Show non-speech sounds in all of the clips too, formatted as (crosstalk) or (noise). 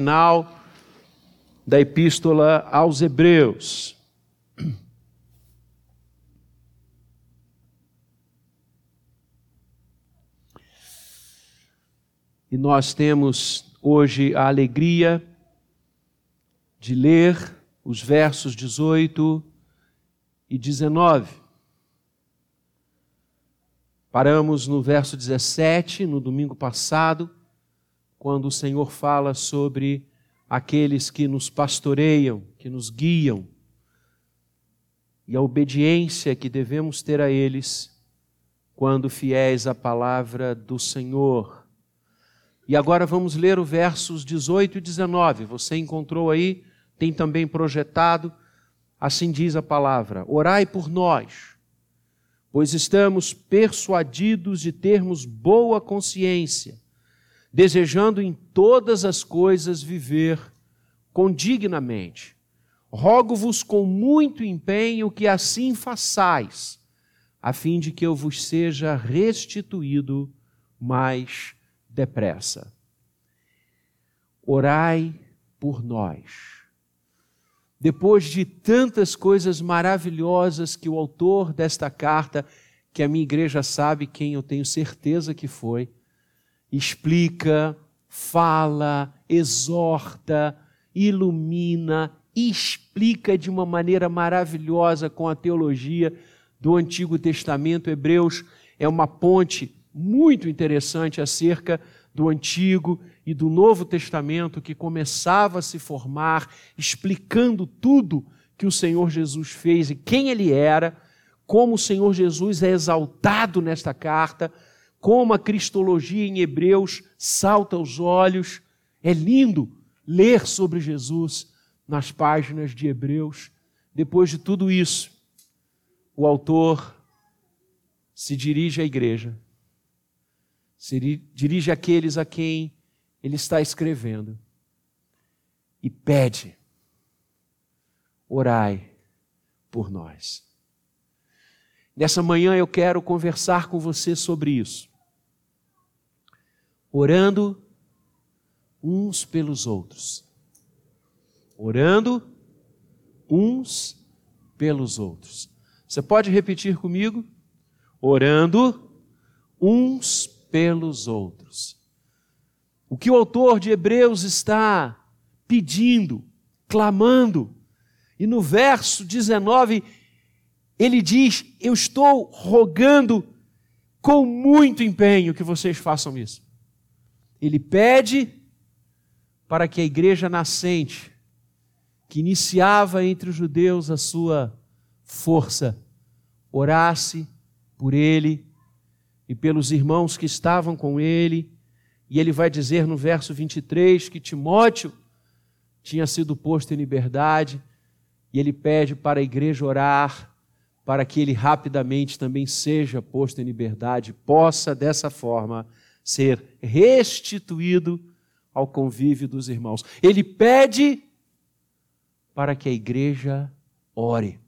final da epístola aos Hebreus. E nós temos hoje a alegria de ler os versos 18 e 19. Paramos no verso 17, no domingo passado, quando o Senhor fala sobre aqueles que nos pastoreiam, que nos guiam, e a obediência que devemos ter a eles quando fiéis à palavra do Senhor. E agora vamos ler os versos 18 e 19. Você encontrou aí, tem também projetado, assim diz a palavra: Orai por nós, pois estamos persuadidos de termos boa consciência desejando em todas as coisas viver condignamente. Rogo-vos com muito empenho que assim façais, a fim de que eu vos seja restituído mais depressa. Orai por nós. Depois de tantas coisas maravilhosas que o autor desta carta, que a minha igreja sabe quem eu tenho certeza que foi, explica, fala, exorta, ilumina, explica de uma maneira maravilhosa com a teologia do Antigo Testamento. Hebreus é uma ponte muito interessante acerca do Antigo e do Novo Testamento que começava a se formar, explicando tudo que o Senhor Jesus fez e quem ele era, como o Senhor Jesus é exaltado nesta carta como a cristologia em Hebreus salta aos olhos. É lindo ler sobre Jesus nas páginas de Hebreus. Depois de tudo isso, o autor se dirige à igreja, se dirige àqueles a quem ele está escrevendo e pede: orai por nós. Nessa manhã eu quero conversar com você sobre isso orando uns pelos outros. Orando uns pelos outros. Você pode repetir comigo? Orando uns pelos outros. O que o autor de Hebreus está pedindo, clamando, e no verso 19 ele diz: Eu estou rogando com muito empenho que vocês façam isso. Ele pede para que a igreja nascente, que iniciava entre os judeus a sua força, orasse por ele e pelos irmãos que estavam com ele. E ele vai dizer no verso 23 que Timóteo tinha sido posto em liberdade, e ele pede para a igreja orar para que ele rapidamente também seja posto em liberdade, possa dessa forma ser restituído ao convívio dos irmãos. Ele pede para que a igreja ore.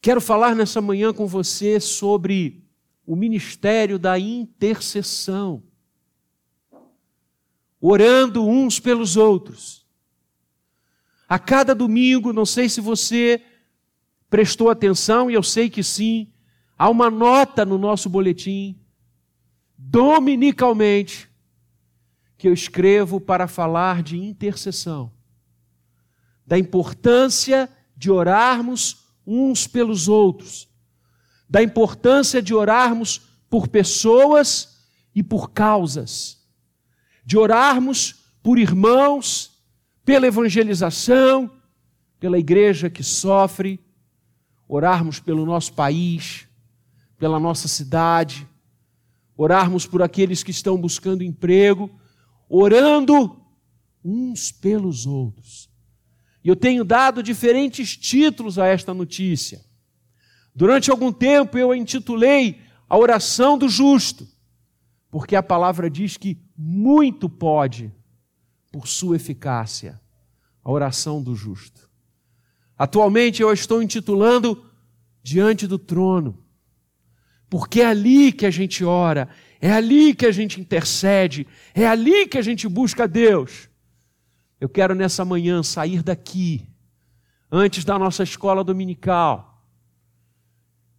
Quero falar nessa manhã com você sobre o ministério da intercessão. Orando uns pelos outros. A cada domingo, não sei se você prestou atenção, e eu sei que sim, há uma nota no nosso boletim dominicalmente que eu escrevo para falar de intercessão, da importância de orarmos uns pelos outros, da importância de orarmos por pessoas e por causas, de orarmos por irmãos, pela evangelização, pela igreja que sofre, orarmos pelo nosso país, pela nossa cidade, orarmos por aqueles que estão buscando emprego, orando uns pelos outros. E eu tenho dado diferentes títulos a esta notícia. Durante algum tempo eu intitulei a oração do justo, porque a palavra diz que muito pode por sua eficácia a oração do justo. Atualmente eu estou intitulando Diante do trono porque é ali que a gente ora, é ali que a gente intercede, é ali que a gente busca Deus. Eu quero nessa manhã sair daqui, antes da nossa escola dominical,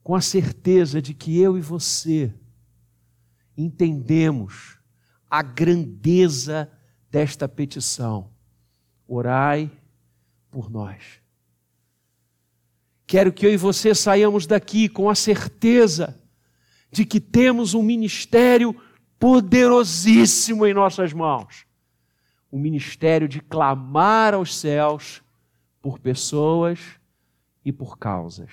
com a certeza de que eu e você entendemos a grandeza desta petição. Orai por nós. Quero que eu e você saiamos daqui com a certeza de que temos um ministério poderosíssimo em nossas mãos o ministério de clamar aos céus por pessoas e por causas.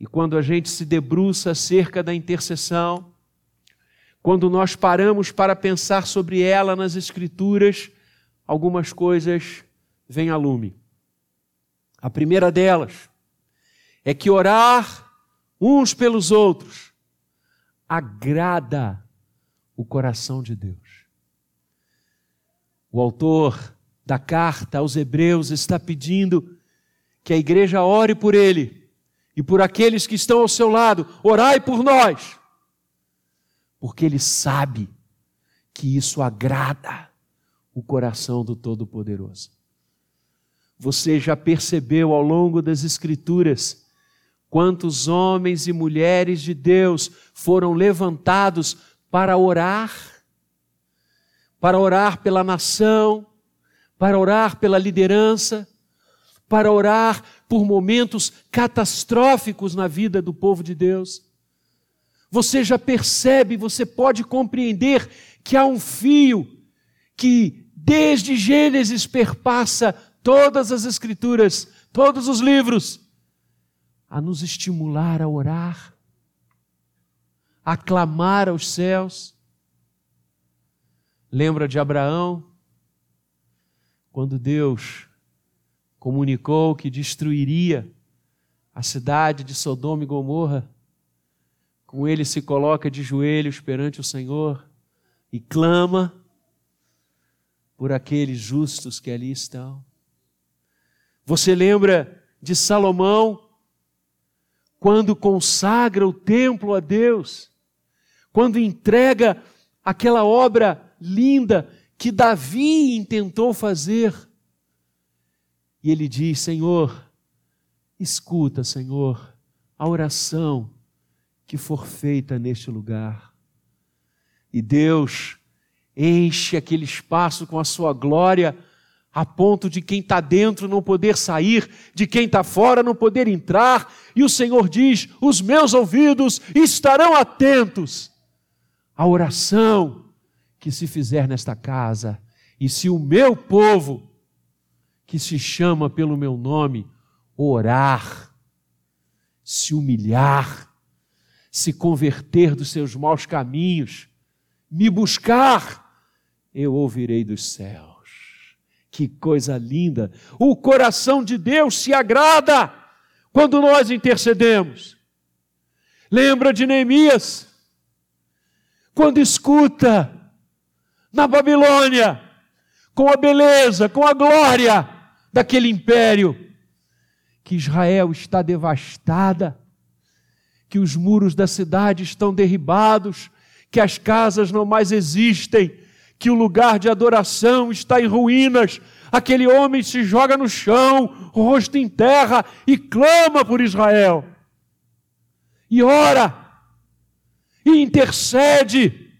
E quando a gente se debruça acerca da intercessão, quando nós paramos para pensar sobre ela nas Escrituras, algumas coisas vêm a lume. A primeira delas é que orar uns pelos outros agrada o coração de Deus. O autor da carta aos Hebreus está pedindo que a igreja ore por ele e por aqueles que estão ao seu lado, orai por nós, porque ele sabe que isso agrada o coração do Todo-Poderoso. Você já percebeu ao longo das Escrituras quantos homens e mulheres de Deus foram levantados para orar para orar pela nação, para orar pela liderança, para orar por momentos catastróficos na vida do povo de Deus. Você já percebe, você pode compreender que há um fio que desde Gênesis perpassa todas as Escrituras, todos os livros, a nos estimular a orar, a clamar aos céus Lembra de Abraão? Quando Deus comunicou que destruiria a cidade de Sodoma e Gomorra, com ele se coloca de joelhos perante o Senhor e clama por aqueles justos que ali estão. Você lembra de Salomão, quando consagra o templo a Deus, quando entrega aquela obra linda que Davi intentou fazer. E ele diz: Senhor, escuta, Senhor, a oração que for feita neste lugar. E Deus enche aquele espaço com a sua glória, a ponto de quem está dentro não poder sair, de quem está fora não poder entrar. E o Senhor diz: Os meus ouvidos estarão atentos à oração que se fizer nesta casa, e se o meu povo, que se chama pelo meu nome, orar, se humilhar, se converter dos seus maus caminhos, me buscar, eu ouvirei dos céus. Que coisa linda! O coração de Deus se agrada quando nós intercedemos. Lembra de Neemias? Quando escuta na Babilônia, com a beleza, com a glória daquele império, que Israel está devastada, que os muros da cidade estão derribados, que as casas não mais existem, que o lugar de adoração está em ruínas. Aquele homem se joga no chão, o rosto em terra e clama por Israel. E ora, e intercede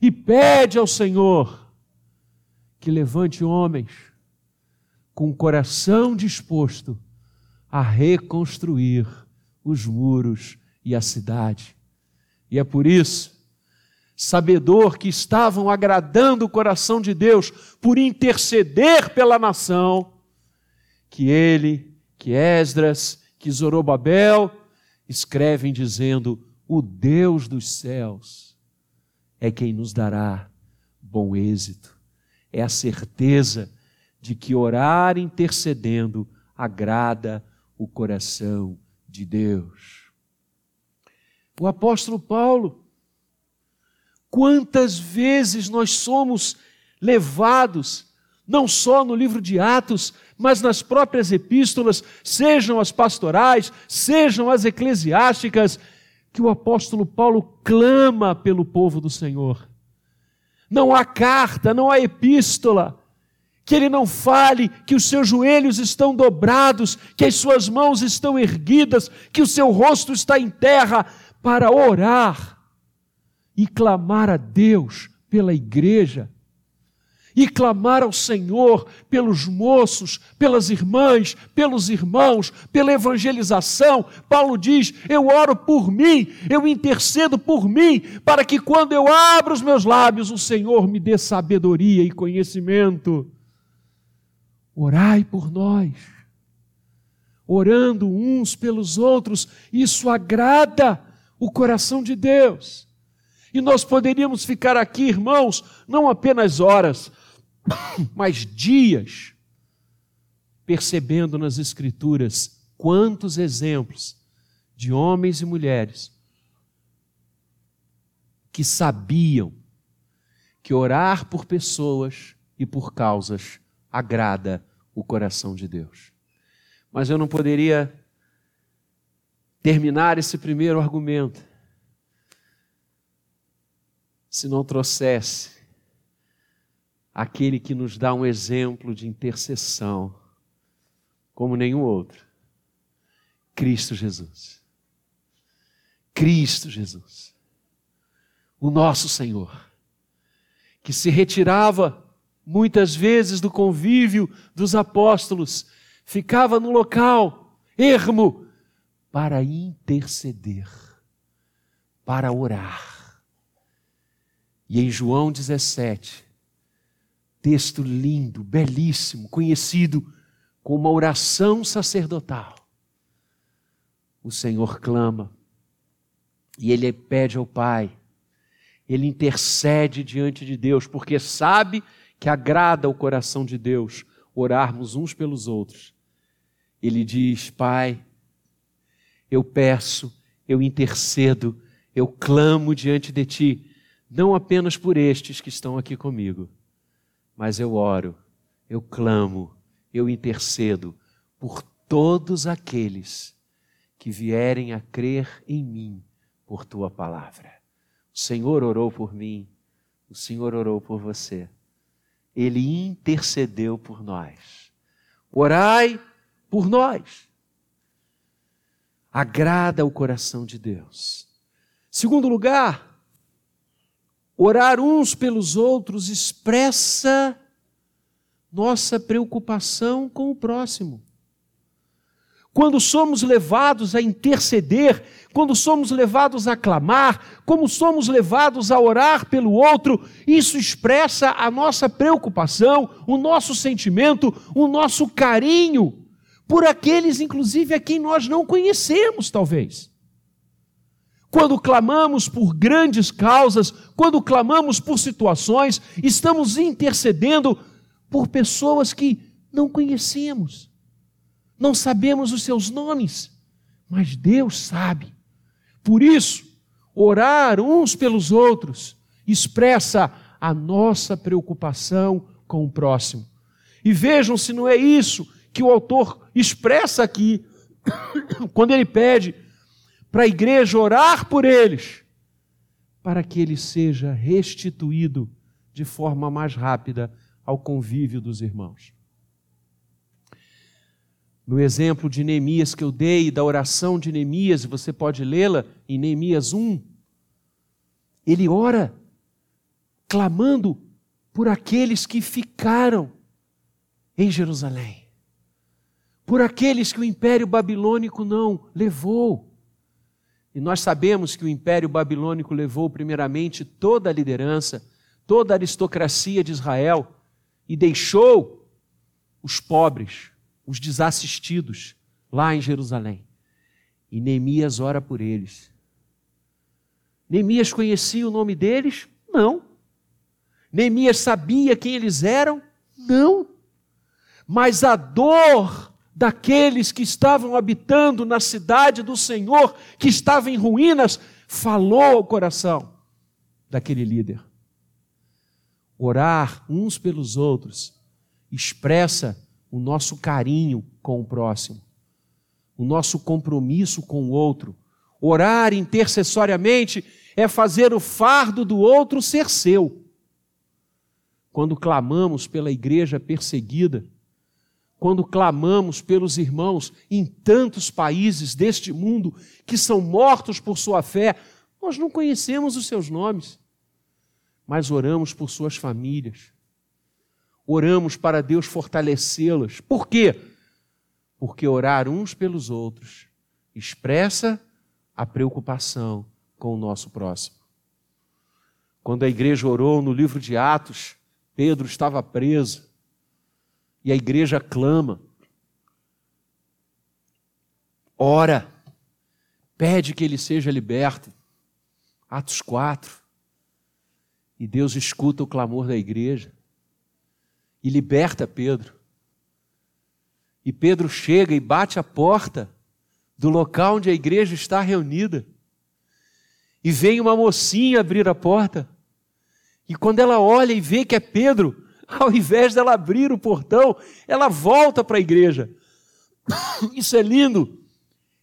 e pede ao Senhor que levante homens com o coração disposto a reconstruir os muros e a cidade. E é por isso, sabedor que estavam agradando o coração de Deus por interceder pela nação, que ele, que Esdras, que Zorobabel escrevem dizendo: O Deus dos céus é quem nos dará bom êxito. É a certeza de que orar intercedendo agrada o coração de Deus. O apóstolo Paulo, quantas vezes nós somos levados, não só no livro de Atos, mas nas próprias epístolas, sejam as pastorais, sejam as eclesiásticas, que o apóstolo Paulo clama pelo povo do Senhor. Não há carta, não há epístola, que ele não fale que os seus joelhos estão dobrados, que as suas mãos estão erguidas, que o seu rosto está em terra para orar e clamar a Deus pela igreja e clamar ao Senhor pelos moços, pelas irmãs, pelos irmãos, pela evangelização. Paulo diz: Eu oro por mim, eu intercedo por mim, para que quando eu abro os meus lábios, o Senhor me dê sabedoria e conhecimento. Orai por nós, orando uns pelos outros, isso agrada o coração de Deus. E nós poderíamos ficar aqui, irmãos, não apenas horas, (coughs) mas dias, percebendo nas Escrituras quantos exemplos de homens e mulheres que sabiam que orar por pessoas e por causas agrada o coração de Deus. Mas eu não poderia terminar esse primeiro argumento se não trouxesse aquele que nos dá um exemplo de intercessão como nenhum outro. Cristo Jesus. Cristo Jesus. O nosso Senhor, que se retirava muitas vezes do convívio dos apóstolos, ficava no local ermo para interceder, para orar. E em João 17, Texto lindo, belíssimo, conhecido como uma oração sacerdotal. O Senhor clama e ele pede ao Pai, ele intercede diante de Deus, porque sabe que agrada o coração de Deus orarmos uns pelos outros. Ele diz: Pai, eu peço, eu intercedo, eu clamo diante de Ti, não apenas por estes que estão aqui comigo mas eu oro, eu clamo, eu intercedo por todos aqueles que vierem a crer em mim por tua palavra. O Senhor orou por mim, o Senhor orou por você. Ele intercedeu por nós. Orai por nós. Agrada o coração de Deus. Segundo lugar, Orar uns pelos outros expressa nossa preocupação com o próximo. Quando somos levados a interceder, quando somos levados a clamar, como somos levados a orar pelo outro, isso expressa a nossa preocupação, o nosso sentimento, o nosso carinho por aqueles, inclusive, a quem nós não conhecemos, talvez quando clamamos por grandes causas, quando clamamos por situações, estamos intercedendo por pessoas que não conhecemos, não sabemos os seus nomes, mas Deus sabe. Por isso, orar uns pelos outros expressa a nossa preocupação com o próximo. E vejam se não é isso que o autor expressa aqui, (coughs) quando ele pede para a igreja orar por eles, para que ele seja restituído de forma mais rápida ao convívio dos irmãos. No exemplo de Neemias que eu dei, da oração de Neemias, você pode lê-la em Neemias 1, ele ora clamando por aqueles que ficaram em Jerusalém, por aqueles que o império babilônico não levou. E nós sabemos que o Império Babilônico levou primeiramente toda a liderança, toda a aristocracia de Israel e deixou os pobres, os desassistidos lá em Jerusalém. E Neemias ora por eles. Neemias conhecia o nome deles? Não. Neemias sabia quem eles eram? Não. Mas a dor daqueles que estavam habitando na cidade do Senhor, que estava em ruínas, falou ao coração daquele líder. Orar uns pelos outros expressa o nosso carinho com o próximo, o nosso compromisso com o outro, Orar intercessoriamente é fazer o fardo do outro ser seu. Quando clamamos pela igreja perseguida, quando clamamos pelos irmãos em tantos países deste mundo que são mortos por sua fé, nós não conhecemos os seus nomes, mas oramos por suas famílias. Oramos para Deus fortalecê-las. Por quê? Porque orar uns pelos outros expressa a preocupação com o nosso próximo. Quando a igreja orou no livro de Atos, Pedro estava preso e a igreja clama, ora, pede que ele seja liberto. Atos 4. E Deus escuta o clamor da igreja e liberta Pedro. E Pedro chega e bate a porta do local onde a igreja está reunida. E vem uma mocinha abrir a porta. E quando ela olha e vê que é Pedro, (laughs) ao invés dela abrir o portão, ela volta para a igreja. (coughs) Isso é lindo.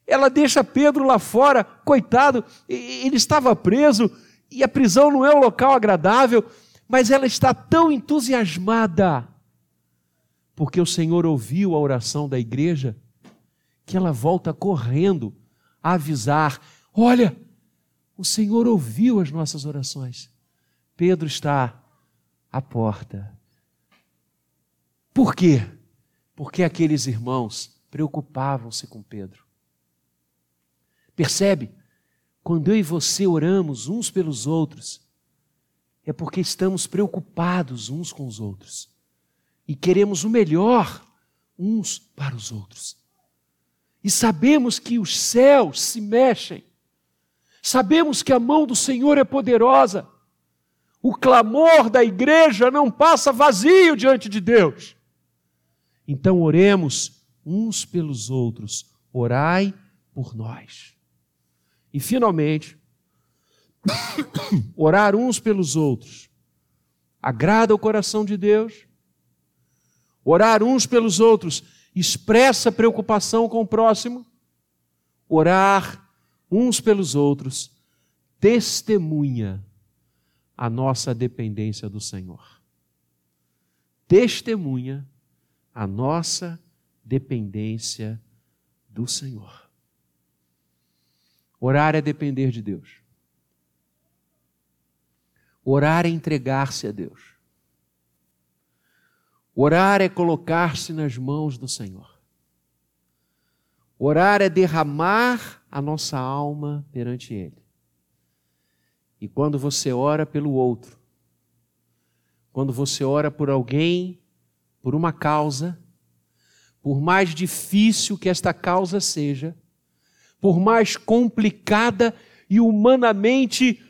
Ela deixa Pedro lá fora, coitado, ele estava preso e a prisão não é um local agradável, mas ela está tão entusiasmada, porque o Senhor ouviu a oração da igreja, que ela volta correndo a avisar: Olha, o Senhor ouviu as nossas orações. Pedro está à porta. Por quê? Porque aqueles irmãos preocupavam-se com Pedro. Percebe? Quando eu e você oramos uns pelos outros, é porque estamos preocupados uns com os outros e queremos o melhor uns para os outros. E sabemos que os céus se mexem Sabemos que a mão do Senhor é poderosa. O clamor da igreja não passa vazio diante de Deus. Então oremos uns pelos outros. Orai por nós. E finalmente, (coughs) orar uns pelos outros agrada o coração de Deus. Orar uns pelos outros expressa preocupação com o próximo. Orar uns pelos outros, testemunha a nossa dependência do Senhor. Testemunha a nossa dependência do Senhor. Orar é depender de Deus. Orar é entregar-se a Deus. Orar é colocar-se nas mãos do Senhor. Orar é derramar a nossa alma perante Ele. E quando você ora pelo outro, quando você ora por alguém, por uma causa, por mais difícil que esta causa seja, por mais complicada e humanamente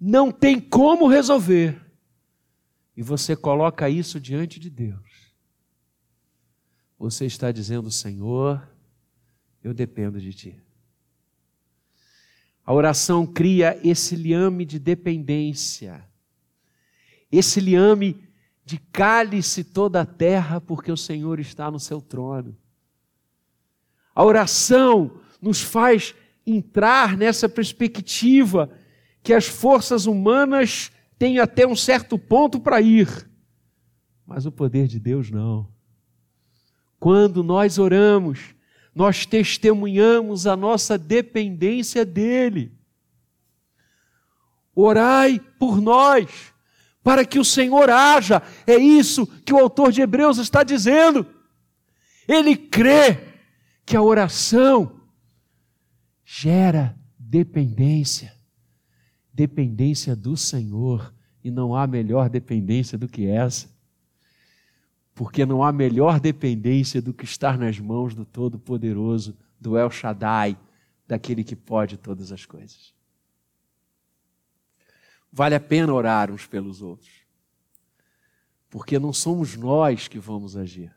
não tem como resolver, e você coloca isso diante de Deus, você está dizendo, Senhor, eu dependo de ti. A oração cria esse liame de dependência, esse liame de cálice toda a terra, porque o Senhor está no seu trono. A oração nos faz entrar nessa perspectiva que as forças humanas têm até um certo ponto para ir, mas o poder de Deus não. Quando nós oramos, nós testemunhamos a nossa dependência dEle. Orai por nós, para que o Senhor haja, é isso que o autor de Hebreus está dizendo. Ele crê que a oração gera dependência, dependência do Senhor, e não há melhor dependência do que essa porque não há melhor dependência do que estar nas mãos do Todo-Poderoso, do El Shaddai, daquele que pode todas as coisas. Vale a pena orar uns pelos outros, porque não somos nós que vamos agir,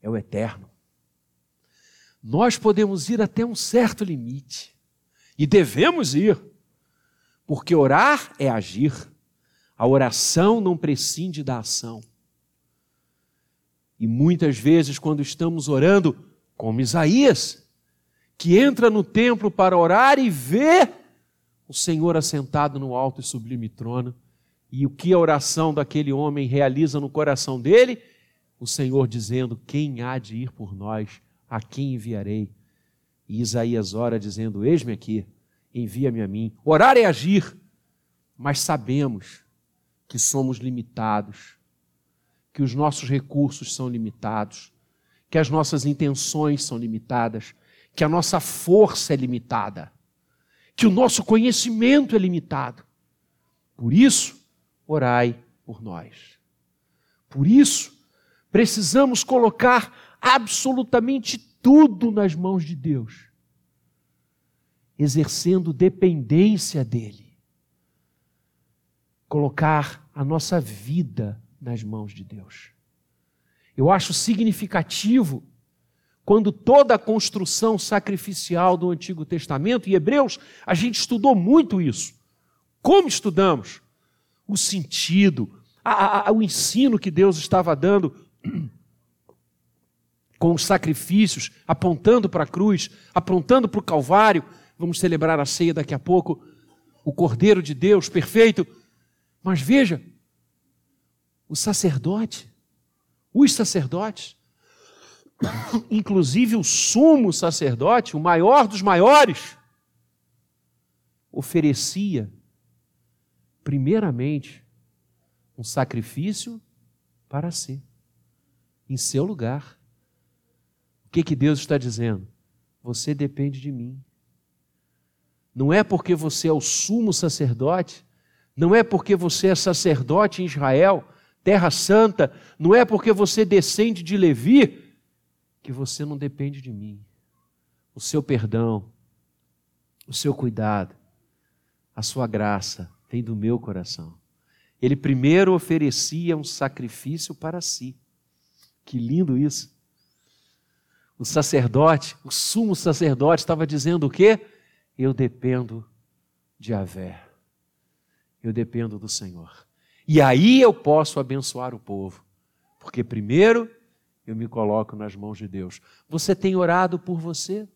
é o Eterno. Nós podemos ir até um certo limite, e devemos ir, porque orar é agir, a oração não prescinde da ação. E muitas vezes, quando estamos orando, como Isaías, que entra no templo para orar e vê o Senhor assentado no alto e sublime trono. E o que a oração daquele homem realiza no coração dele? O Senhor dizendo: Quem há de ir por nós? A quem enviarei? E Isaías ora dizendo: Eis-me aqui, envia-me a mim. Orar é agir, mas sabemos que somos limitados, que os nossos recursos são limitados, que as nossas intenções são limitadas, que a nossa força é limitada, que o nosso conhecimento é limitado. Por isso, orai por nós. Por isso, precisamos colocar absolutamente tudo nas mãos de Deus, exercendo dependência dEle. Colocar a nossa vida nas mãos de Deus. Eu acho significativo quando toda a construção sacrificial do Antigo Testamento, e Hebreus, a gente estudou muito isso. Como estudamos? O sentido, a, a, o ensino que Deus estava dando (clears throat) com os sacrifícios, apontando para a cruz, apontando para o Calvário. Vamos celebrar a ceia daqui a pouco. O Cordeiro de Deus, perfeito. Mas veja, o sacerdote, os sacerdotes, (laughs) inclusive o sumo sacerdote, o maior dos maiores, oferecia, primeiramente, um sacrifício para si, em seu lugar. O que, que Deus está dizendo? Você depende de mim. Não é porque você é o sumo sacerdote, não é porque você é sacerdote em Israel, terra santa, não é porque você descende de Levi, que você não depende de mim. O seu perdão, o seu cuidado, a sua graça vem do meu coração. Ele primeiro oferecia um sacrifício para si. Que lindo isso. O sacerdote, o sumo sacerdote, estava dizendo o quê? Eu dependo de Avé. Eu dependo do Senhor. E aí eu posso abençoar o povo. Porque primeiro eu me coloco nas mãos de Deus. Você tem orado por você?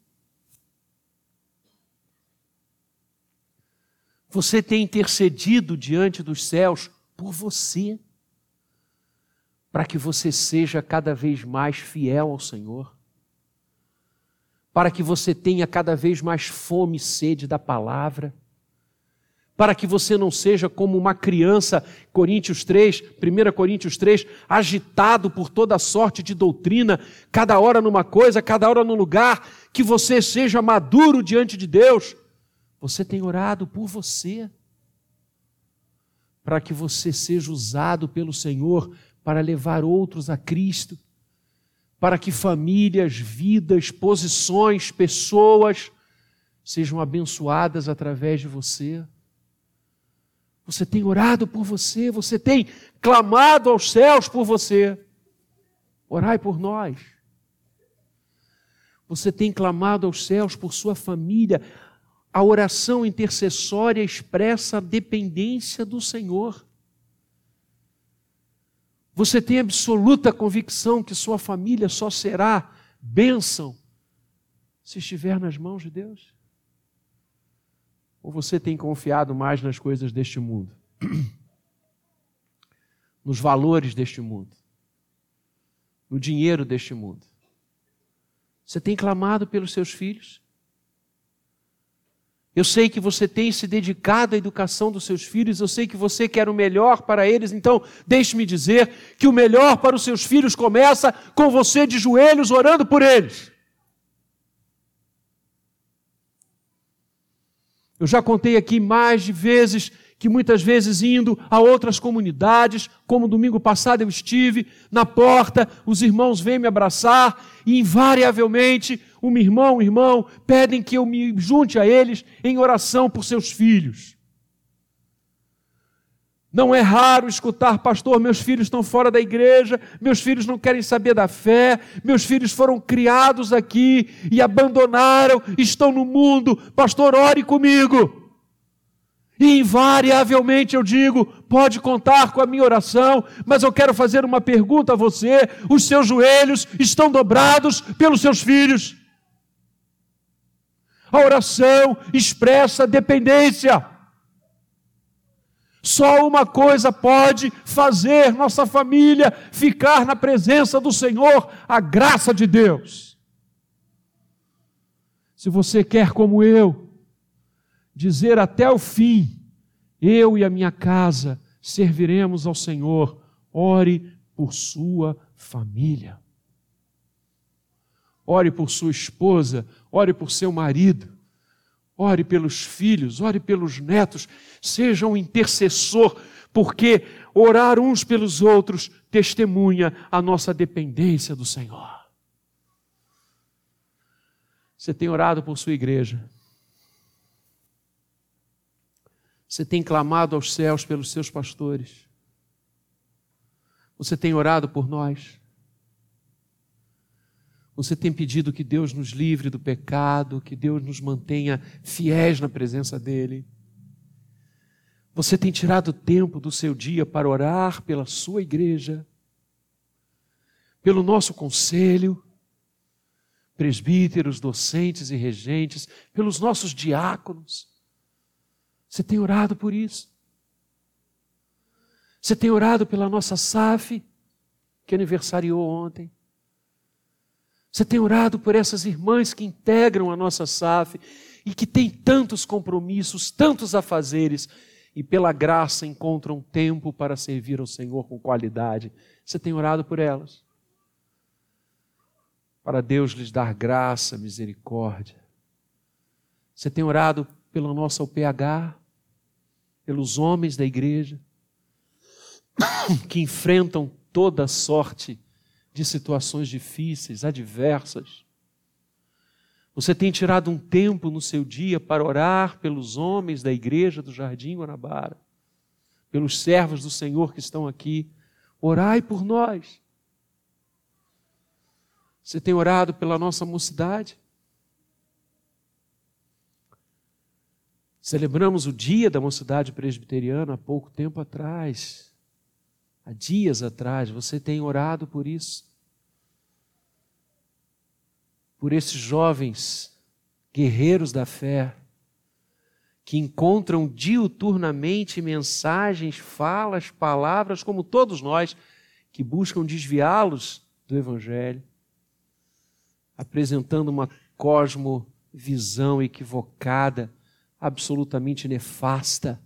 Você tem intercedido diante dos céus por você? Para que você seja cada vez mais fiel ao Senhor? Para que você tenha cada vez mais fome e sede da palavra? Para que você não seja como uma criança, Coríntios 3, 1 Coríntios 3, agitado por toda sorte de doutrina, cada hora numa coisa, cada hora num lugar, que você seja maduro diante de Deus. Você tem orado por você, para que você seja usado pelo Senhor para levar outros a Cristo, para que famílias, vidas, posições, pessoas sejam abençoadas através de você. Você tem orado por você, você tem clamado aos céus por você. Orai por nós. Você tem clamado aos céus por sua família. A oração intercessória expressa a dependência do Senhor. Você tem absoluta convicção que sua família só será bênção se estiver nas mãos de Deus? Ou você tem confiado mais nas coisas deste mundo? (clears throat) Nos valores deste mundo? No dinheiro deste mundo? Você tem clamado pelos seus filhos? Eu sei que você tem se dedicado à educação dos seus filhos, eu sei que você quer o melhor para eles, então deixe-me dizer que o melhor para os seus filhos começa com você de joelhos orando por eles. Eu já contei aqui mais de vezes que muitas vezes indo a outras comunidades, como domingo passado eu estive, na porta, os irmãos vêm me abraçar e invariavelmente um irmão, um irmão, pedem que eu me junte a eles em oração por seus filhos. Não é raro escutar, pastor, meus filhos estão fora da igreja, meus filhos não querem saber da fé, meus filhos foram criados aqui e abandonaram, estão no mundo, pastor, ore comigo. E invariavelmente eu digo: pode contar com a minha oração, mas eu quero fazer uma pergunta a você: os seus joelhos estão dobrados pelos seus filhos? A oração expressa dependência. Só uma coisa pode fazer nossa família ficar na presença do Senhor, a graça de Deus. Se você quer, como eu, dizer até o fim: eu e a minha casa serviremos ao Senhor, ore por sua família. Ore por sua esposa, ore por seu marido, ore pelos filhos, ore pelos netos, seja um intercessor, porque orar uns pelos outros testemunha a nossa dependência do Senhor. Você tem orado por sua igreja. Você tem clamado aos céus pelos seus pastores. Você tem orado por nós. Você tem pedido que Deus nos livre do pecado, que Deus nos mantenha fiéis na presença dEle. Você tem tirado tempo do seu dia para orar pela sua igreja, pelo nosso conselho, presbíteros, docentes e regentes, pelos nossos diáconos. Você tem orado por isso? Você tem orado pela nossa SAF, que aniversariou ontem? Você tem orado por essas irmãs que integram a nossa SAF e que têm tantos compromissos, tantos afazeres e pela graça encontram tempo para servir ao Senhor com qualidade. Você tem orado por elas? Para Deus lhes dar graça, misericórdia. Você tem orado pela nossa UPH, pelos homens da igreja, (coughs) que enfrentam toda sorte de situações difíceis, adversas. Você tem tirado um tempo no seu dia para orar pelos homens da igreja do Jardim Guanabara, pelos servos do Senhor que estão aqui. Orai por nós. Você tem orado pela nossa mocidade? Celebramos o dia da mocidade presbiteriana há pouco tempo atrás. Há dias atrás, você tem orado por isso? Por esses jovens guerreiros da fé que encontram diuturnamente mensagens, falas, palavras, como todos nós, que buscam desviá-los do Evangelho, apresentando uma cosmovisão equivocada, absolutamente nefasta.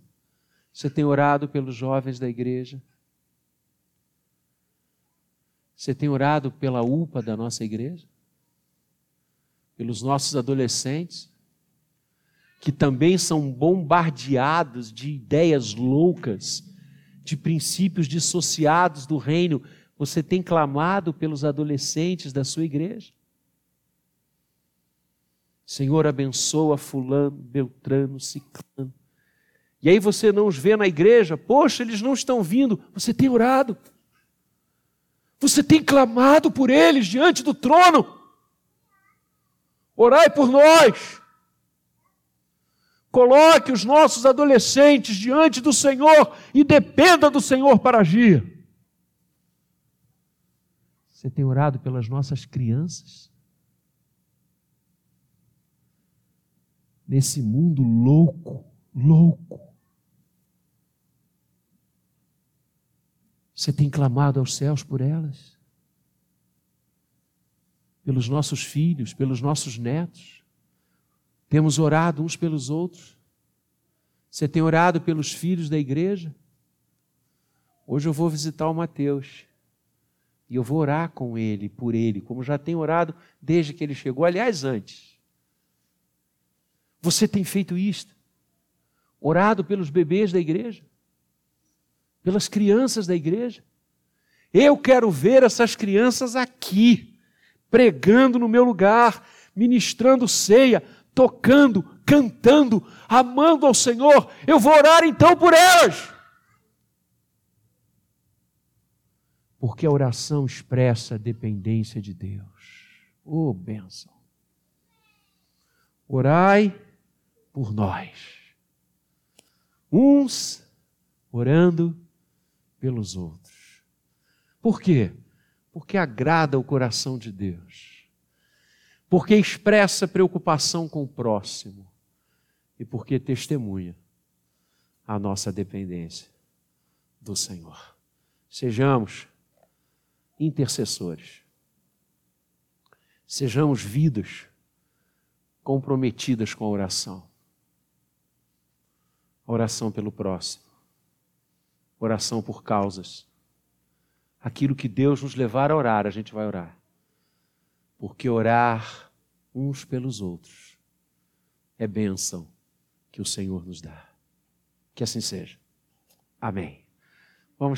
Você tem orado pelos jovens da igreja? Você tem orado pela UPA da nossa igreja? Pelos nossos adolescentes? Que também são bombardeados de ideias loucas, de princípios dissociados do reino. Você tem clamado pelos adolescentes da sua igreja? Senhor, abençoa Fulano, Beltrano, Ciclano. E aí você não os vê na igreja, poxa, eles não estão vindo. Você tem orado. Você tem clamado por eles diante do trono. Orai por nós. Coloque os nossos adolescentes diante do Senhor e dependa do Senhor para agir. Você tem orado pelas nossas crianças? Nesse mundo louco, louco. Você tem clamado aos céus por elas? Pelos nossos filhos, pelos nossos netos? Temos orado uns pelos outros? Você tem orado pelos filhos da igreja? Hoje eu vou visitar o Mateus. E eu vou orar com ele, por ele, como já tenho orado desde que ele chegou, aliás, antes. Você tem feito isto? Orado pelos bebês da igreja? pelas crianças da igreja. Eu quero ver essas crianças aqui, pregando no meu lugar, ministrando ceia, tocando, cantando, amando ao Senhor. Eu vou orar então por elas. Porque a oração expressa a dependência de Deus. Oh, bênção. Orai por nós. Uns orando pelos outros. Por quê? Porque agrada o coração de Deus. porque expressa preocupação com o próximo e porque testemunha a nossa dependência do Senhor. Sejamos intercessores. Sejamos vidas comprometidas com a oração. oração pelo próximo. Oração por causas. Aquilo que Deus nos levar a orar, a gente vai orar. Porque orar uns pelos outros é bênção que o Senhor nos dá. Que assim seja. Amém.